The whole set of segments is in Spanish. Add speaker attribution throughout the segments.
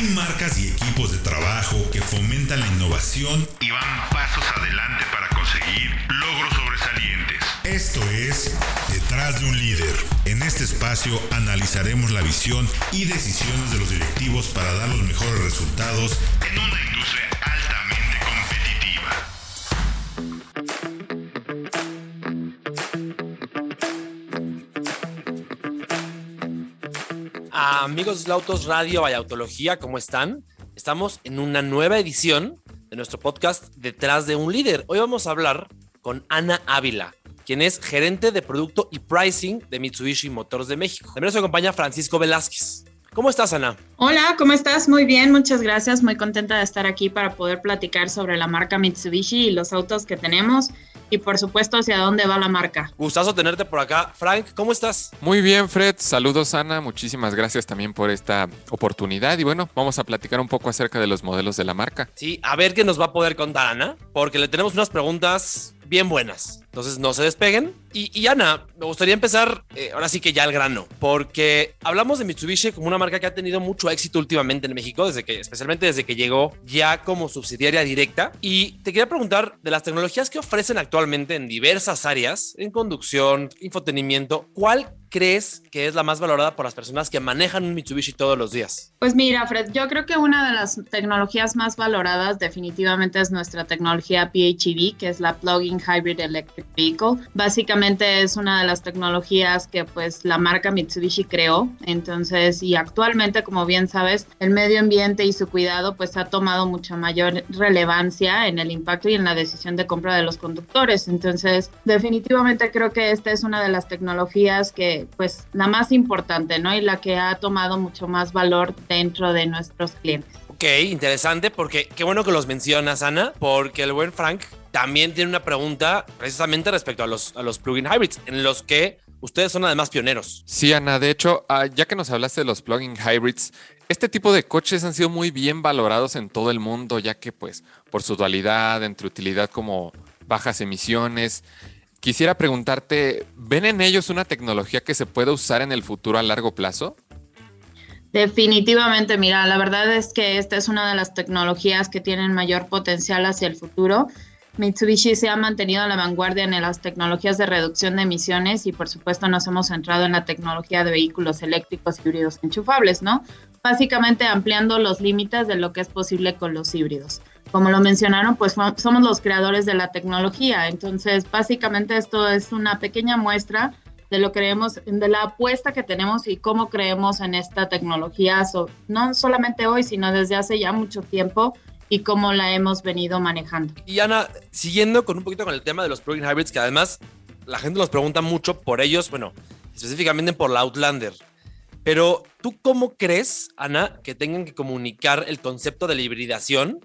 Speaker 1: Hay marcas y equipos de trabajo que fomentan la innovación y van pasos adelante para conseguir logros sobresalientes. Esto es Detrás de un líder. En este espacio analizaremos la visión y decisiones de los directivos para dar los mejores resultados en una
Speaker 2: Amigos de Autos Radio y Autología, ¿cómo están? Estamos en una nueva edición de nuestro podcast Detrás de un líder. Hoy vamos a hablar con Ana Ávila, quien es gerente de producto y pricing de Mitsubishi Motors de México. También nos acompaña Francisco Velázquez. ¿Cómo estás, Ana?
Speaker 3: Hola, ¿cómo estás? Muy bien, muchas gracias. Muy contenta de estar aquí para poder platicar sobre la marca Mitsubishi y los autos que tenemos y por supuesto hacia dónde va la marca.
Speaker 2: Gustazo tenerte por acá. Frank, ¿cómo estás?
Speaker 4: Muy bien, Fred. Saludos, Ana. Muchísimas gracias también por esta oportunidad. Y bueno, vamos a platicar un poco acerca de los modelos de la marca.
Speaker 2: Sí, a ver qué nos va a poder contar Ana, porque le tenemos unas preguntas bien buenas. Entonces no se despeguen. Y, y Ana, me gustaría empezar eh, ahora sí que ya al grano, porque hablamos de Mitsubishi como una marca que ha tenido mucho éxito últimamente en México, desde que, especialmente desde que llegó ya como subsidiaria directa. Y te quería preguntar de las tecnologías que ofrecen actualmente en diversas áreas, en conducción, infotenimiento, ¿cuál crees que es la más valorada por las personas que manejan un Mitsubishi todos los días?
Speaker 3: Pues mira, Fred, yo creo que una de las tecnologías más valoradas definitivamente es nuestra tecnología PHEV, que es la Plug-in Hybrid Electric Vehicle. Básicamente es una de las tecnologías que pues la marca Mitsubishi creó. Entonces, y actualmente, como bien sabes, el medio ambiente y su cuidado pues ha tomado mucha mayor relevancia en el impacto y en la decisión de compra de los conductores. Entonces, definitivamente creo que esta es una de las tecnologías que pues la más importante, ¿no? Y la que ha tomado mucho más valor dentro de nuestros clientes.
Speaker 2: Ok, interesante, porque qué bueno que los mencionas, Ana, porque el buen Frank también tiene una pregunta precisamente respecto a los, a los plugin hybrids, en los que ustedes son además pioneros.
Speaker 4: Sí, Ana, de hecho, ya que nos hablaste de los plugin hybrids, este tipo de coches han sido muy bien valorados en todo el mundo, ya que pues por su dualidad, entre utilidad como bajas emisiones, Quisiera preguntarte, ¿ven en ellos una tecnología que se pueda usar en el futuro a largo plazo?
Speaker 3: Definitivamente, mira, la verdad es que esta es una de las tecnologías que tienen mayor potencial hacia el futuro. Mitsubishi se ha mantenido a la vanguardia en las tecnologías de reducción de emisiones y por supuesto nos hemos centrado en la tecnología de vehículos eléctricos híbridos enchufables, ¿no? Básicamente ampliando los límites de lo que es posible con los híbridos como lo mencionaron, pues somos los creadores de la tecnología. Entonces, básicamente esto es una pequeña muestra de lo que creemos, de la apuesta que tenemos y cómo creemos en esta tecnología, no solamente hoy, sino desde hace ya mucho tiempo y cómo la hemos venido manejando.
Speaker 2: Y Ana, siguiendo con un poquito con el tema de los plugin hybrids, que además la gente nos pregunta mucho por ellos, bueno, específicamente por la Outlander. Pero tú cómo crees, Ana, que tengan que comunicar el concepto de la hibridación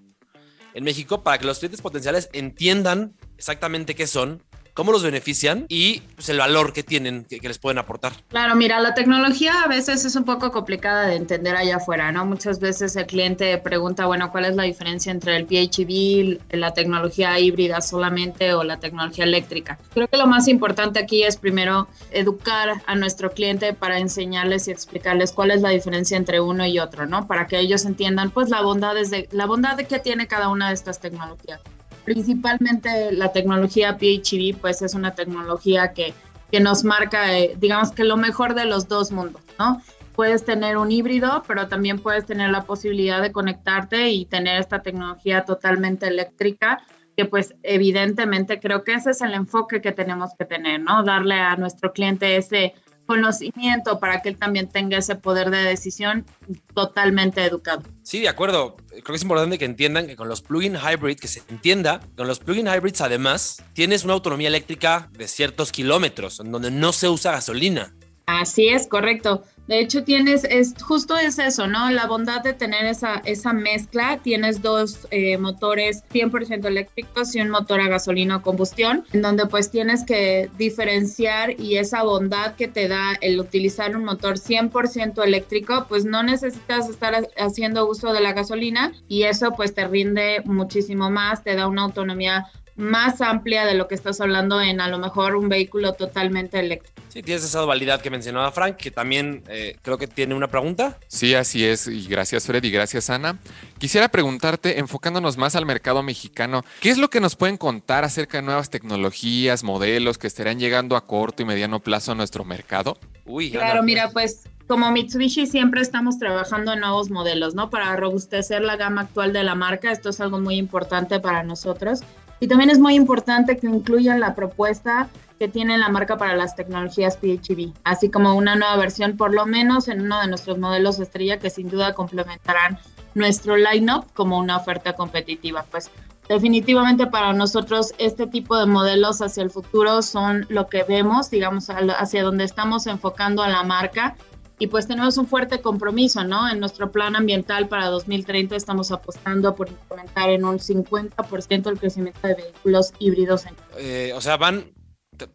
Speaker 2: en México para que los clientes potenciales entiendan exactamente qué son, cómo los benefician y pues, el valor que tienen, que, les pueden aportar.
Speaker 3: Claro, mira, la tecnología a veces es un poco complicada de entender allá afuera, ¿no? Muchas veces el cliente pregunta, bueno, ¿cuál es la diferencia entre el PHEV, la tecnología híbrida solamente o la tecnología eléctrica? Creo que lo más importante aquí es primero educar a nuestro cliente para enseñarles y explicarles cuál es la diferencia entre uno y otro, ¿no? Para que ellos entiendan, pues, la bondad, de, la bondad de que tiene cada una de estas tecnologías principalmente la tecnología PHEV, pues es una tecnología que, que nos marca, eh, digamos que lo mejor de los dos mundos, ¿no? Puedes tener un híbrido, pero también puedes tener la posibilidad de conectarte y tener esta tecnología totalmente eléctrica, que pues evidentemente creo que ese es el enfoque que tenemos que tener, ¿no? Darle a nuestro cliente ese conocimiento para que él también tenga ese poder de decisión totalmente educado.
Speaker 2: Sí, de acuerdo. Creo que es importante que entiendan que con los plug-in hybrid, que se entienda, con los plug-in hybrids además tienes una autonomía eléctrica de ciertos kilómetros, en donde no se usa gasolina.
Speaker 3: Así es, correcto. De hecho, tienes, es justo es eso, ¿no? La bondad de tener esa, esa mezcla. Tienes dos eh, motores 100% eléctricos y un motor a gasolina o combustión, en donde pues tienes que diferenciar y esa bondad que te da el utilizar un motor 100% eléctrico, pues no necesitas estar haciendo uso de la gasolina y eso pues te rinde muchísimo más, te da una autonomía más amplia de lo que estás hablando en a lo mejor un vehículo totalmente eléctrico.
Speaker 2: Sí, tienes esa dualidad que mencionaba Frank, que también eh, creo que tiene una pregunta.
Speaker 4: Sí, así es. Y gracias Fred y gracias Ana. Quisiera preguntarte, enfocándonos más al mercado mexicano, ¿qué es lo que nos pueden contar acerca de nuevas tecnologías, modelos que estarán llegando a corto y mediano plazo a nuestro mercado?
Speaker 3: Uy, claro, mira, pues como Mitsubishi siempre estamos trabajando en nuevos modelos, ¿no? Para robustecer la gama actual de la marca, esto es algo muy importante para nosotros. Y también es muy importante que incluyan la propuesta que tiene la marca para las tecnologías PHEV, así como una nueva versión, por lo menos en uno de nuestros modelos estrella, que sin duda complementarán nuestro line-up como una oferta competitiva. Pues definitivamente para nosotros este tipo de modelos hacia el futuro son lo que vemos, digamos, hacia donde estamos enfocando a la marca y pues tenemos un fuerte compromiso, ¿no? En nuestro plan ambiental para 2030 estamos apostando por incrementar en un 50% el crecimiento de vehículos híbridos. En...
Speaker 2: Eh, o sea, van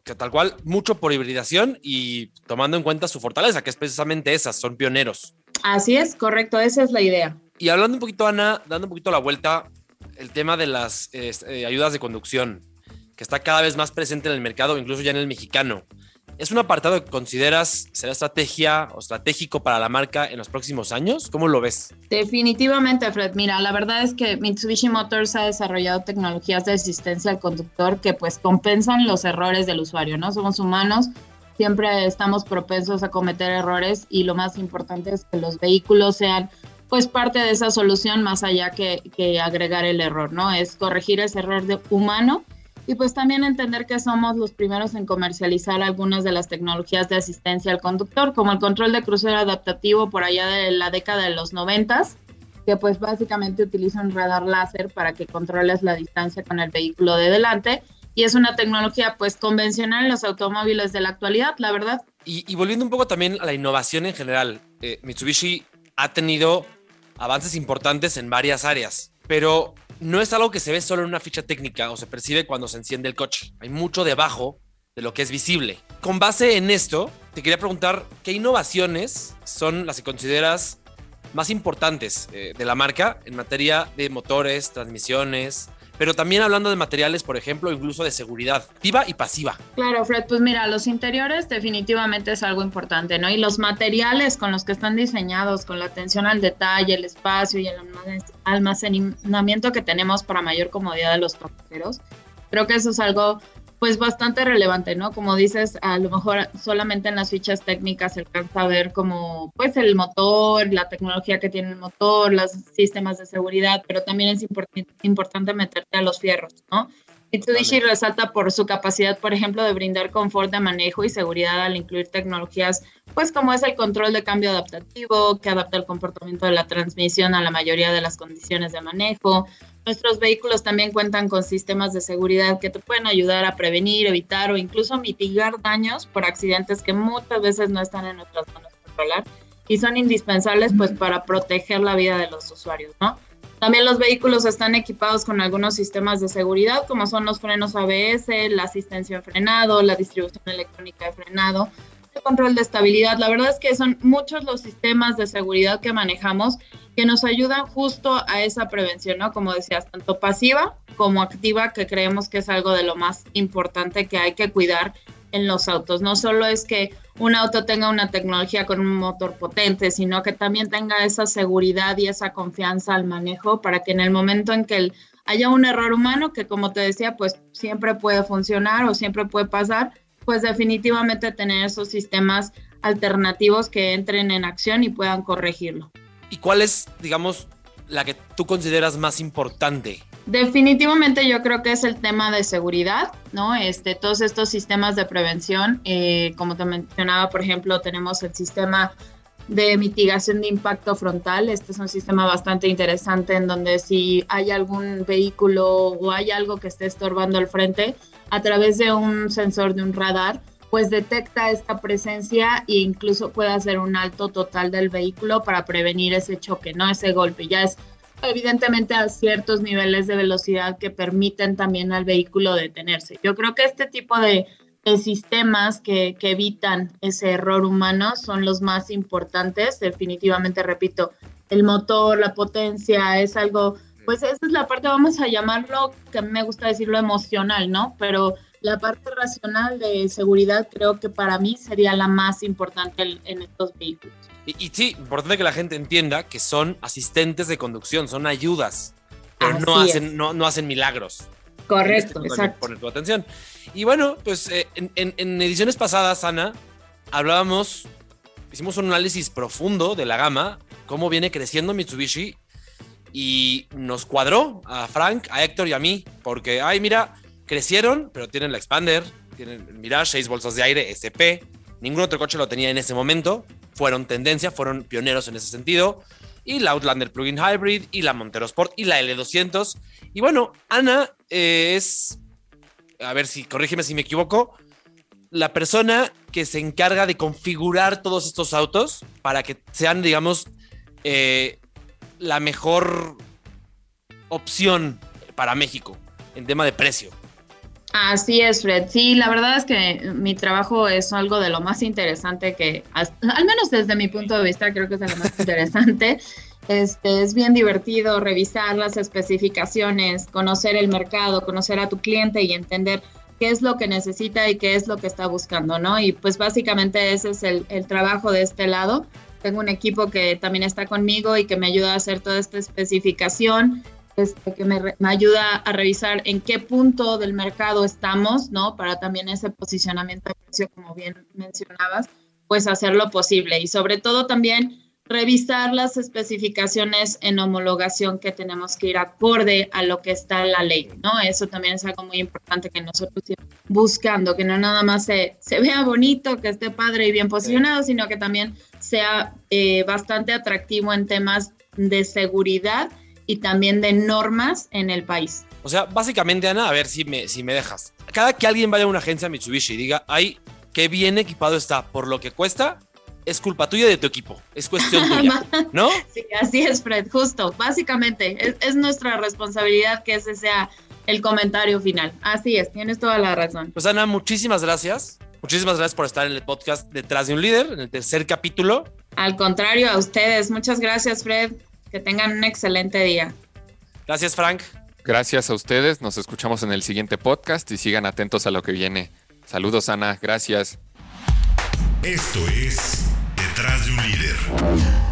Speaker 2: que tal cual mucho por hibridación y tomando en cuenta su fortaleza, que es precisamente esa, son pioneros.
Speaker 3: Así es, correcto, esa es la idea.
Speaker 2: Y hablando un poquito, Ana, dando un poquito la vuelta, el tema de las eh, ayudas de conducción, que está cada vez más presente en el mercado, incluso ya en el mexicano. ¿Es un apartado que consideras será estrategia o estratégico para la marca en los próximos años? ¿Cómo lo ves?
Speaker 3: Definitivamente, Fred. Mira, la verdad es que Mitsubishi Motors ha desarrollado tecnologías de asistencia al conductor que pues compensan los errores del usuario, ¿no? Somos humanos, siempre estamos propensos a cometer errores y lo más importante es que los vehículos sean pues parte de esa solución más allá que, que agregar el error, ¿no? Es corregir ese error de humano y pues también entender que somos los primeros en comercializar algunas de las tecnologías de asistencia al conductor, como el control de crucero adaptativo por allá de la década de los noventas, que pues básicamente utiliza un radar láser para que controles la distancia con el vehículo de delante. Y es una tecnología pues convencional en los automóviles de la actualidad, la verdad.
Speaker 2: Y, volviendo un poco también a la innovación en general, eh, Mitsubishi ha tenido avances importantes en varias áreas, pero no es algo que se ve solo en una ficha técnica o se percibe cuando se enciende el coche. Hay mucho debajo de lo que es visible. Con base en esto, te quería preguntar qué innovaciones son las que consideras más importantes eh, de la marca en materia de motores, transmisiones, pero también hablando de materiales, por ejemplo, incluso de seguridad activa y pasiva.
Speaker 3: Claro, Fred, pues mira, los interiores definitivamente es algo importante, ¿no? Y los materiales con los que están diseñados, con la atención al detalle, el espacio y el almacenamiento que tenemos para mayor comodidad de los pasajeros, creo que eso es algo pues bastante relevante, ¿no? Como dices, a lo mejor solamente en las fichas técnicas alcanza a ver como pues el motor, la tecnología que tiene el motor, los sistemas de seguridad, pero también es importante meterte a los fierros, ¿no? Mitsubishi resalta por su capacidad, por ejemplo, de brindar confort de manejo y seguridad al incluir tecnologías, pues como es el control de cambio adaptativo, que adapta el comportamiento de la transmisión a la mayoría de las condiciones de manejo. Nuestros vehículos también cuentan con sistemas de seguridad que te pueden ayudar a prevenir, evitar o incluso mitigar daños por accidentes que muchas veces no están en nuestras manos controlar y son indispensables pues para proteger la vida de los usuarios, ¿no? También los vehículos están equipados con algunos sistemas de seguridad, como son los frenos ABS, la asistencia en frenado, la distribución electrónica de frenado, el control de estabilidad. La verdad es que son muchos los sistemas de seguridad que manejamos que nos ayudan justo a esa prevención, ¿no? Como decías, tanto pasiva como activa, que creemos que es algo de lo más importante que hay que cuidar en los autos. No solo es que un auto tenga una tecnología con un motor potente, sino que también tenga esa seguridad y esa confianza al manejo para que en el momento en que haya un error humano, que como te decía, pues siempre puede funcionar o siempre puede pasar, pues definitivamente tener esos sistemas alternativos que entren en acción y puedan corregirlo.
Speaker 2: ¿Y cuál es, digamos, la que tú consideras más importante
Speaker 3: Definitivamente yo creo que es el tema de seguridad, ¿no? Este, todos estos sistemas de prevención, eh, como te mencionaba, por ejemplo, tenemos el sistema de mitigación de impacto frontal. Este es un sistema bastante interesante en donde si hay algún vehículo o hay algo que esté estorbando al frente, a través de un sensor de un radar, pues detecta esta presencia e incluso puede hacer un alto total del vehículo para prevenir ese choque, no ese golpe. Ya es evidentemente a ciertos niveles de velocidad que permiten también al vehículo detenerse. Yo creo que este tipo de, sistemas que, que, evitan ese error humano son los más importantes. Definitivamente, repito, el motor, la potencia es algo pues esa es la parte, vamos a llamarlo, que me gusta decirlo emocional, ¿no? Pero la parte racional de seguridad creo que para mí sería la más importante en estos vehículos.
Speaker 2: Y, sí, importante que la gente entienda que son asistentes de conducción, son ayudas, pero no hacen, no, no, hacen milagros.
Speaker 3: Correcto, exacto.
Speaker 2: Poner tu atención. Y bueno, pues eh, en, en, ediciones pasadas, Ana, hablábamos, hicimos un análisis profundo de la gama, cómo viene creciendo Mitsubishi y nos cuadró a Frank, a Héctor y a mí, porque, ay, mira, crecieron, pero tienen la Expander, tienen el seis bolsas de aire, SP, ningún otro coche lo tenía en ese momento, fueron tendencia, fueron pioneros en ese sentido, y la Outlander Plug-in Hybrid, y la Montero Sport, y la L200, y bueno, Ana eh, es, a ver si, corrígeme si me equivoco, la persona que se encarga de configurar todos estos autos para que sean, digamos, eh, la mejor opción para México en tema de precio.
Speaker 3: Así es, Fred. Sí, la verdad es que mi trabajo es algo de lo más interesante que, al menos desde mi punto de vista, creo que es de lo más interesante. Este, es bien divertido revisar las especificaciones, conocer el mercado, conocer a tu cliente y entender qué es lo que necesita y qué es lo que está buscando, ¿no? Y pues básicamente ese es el, el trabajo de este lado. Tengo un equipo que también está conmigo y que me ayuda a hacer toda esta especificación, este, que me, me, ayuda a revisar en qué punto del mercado estamos, ¿no? Para también ese posicionamiento de precio, como bien mencionabas, pues hacerlo posible. Y sobre todo también revisar las especificaciones en homologación que tenemos que ir acorde a lo que está en la ley, ¿no? Eso también es algo muy importante que nosotros buscando, que no nada más se, se vea bonito, que esté padre y bien posicionado, sino que también sea eh, bastante atractivo en temas de seguridad y también de normas en el país.
Speaker 2: O sea, básicamente, Ana, a ver si me, si me dejas. Cada que alguien vaya a una agencia Mitsubishi y diga, ay, qué bien equipado está por lo que cuesta, es culpa tuya de tu equipo. Es cuestión tuya, ¿no?
Speaker 3: Sí, así es, Fred, justo. Básicamente, es, nuestra responsabilidad que ese sea el comentario final. Así es, tienes toda la razón.
Speaker 2: Pues Ana, muchísimas gracias. Muchísimas gracias por estar en el podcast Detrás de un Líder, en el tercer capítulo.
Speaker 3: Al contrario, a ustedes. Muchas gracias, Fred. Que tengan un excelente día.
Speaker 2: Gracias, Frank.
Speaker 4: Gracias a ustedes. Nos escuchamos en el siguiente podcast y sigan atentos a lo que viene. Saludos, Ana. Gracias.
Speaker 1: Esto es Detrás de un líder.